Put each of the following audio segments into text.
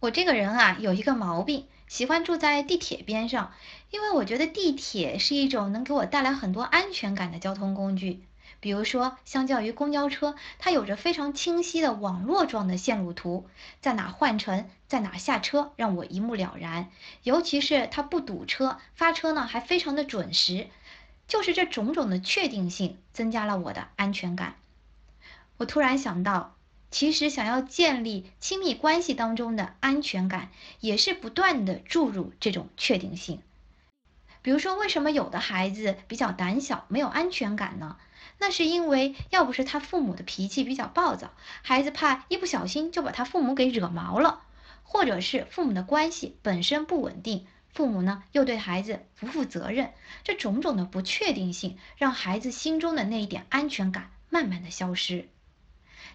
我这个人啊，有一个毛病，喜欢住在地铁边上，因为我觉得地铁是一种能给我带来很多安全感的交通工具。比如说，相较于公交车，它有着非常清晰的网络状的线路图，在哪换乘，在哪下车，让我一目了然。尤其是它不堵车，发车呢还非常的准时，就是这种种的确定性，增加了我的安全感。我突然想到。其实，想要建立亲密关系当中的安全感，也是不断的注入这种确定性。比如说，为什么有的孩子比较胆小，没有安全感呢？那是因为要不是他父母的脾气比较暴躁，孩子怕一不小心就把他父母给惹毛了，或者是父母的关系本身不稳定，父母呢又对孩子不负责任，这种种的不确定性，让孩子心中的那一点安全感慢慢的消失。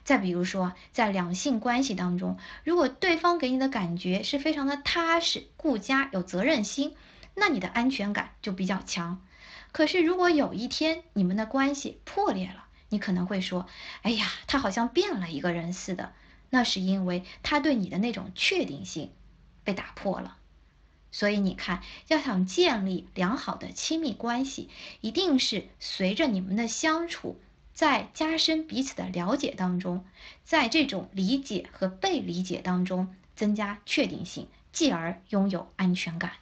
再比如说，在两性关系当中，如果对方给你的感觉是非常的踏实、顾家、有责任心，那你的安全感就比较强。可是，如果有一天你们的关系破裂了，你可能会说：“哎呀，他好像变了一个人似的。”那是因为他对你的那种确定性被打破了。所以你看，要想建立良好的亲密关系，一定是随着你们的相处。在加深彼此的了解当中，在这种理解和被理解当中增加确定性，继而拥有安全感。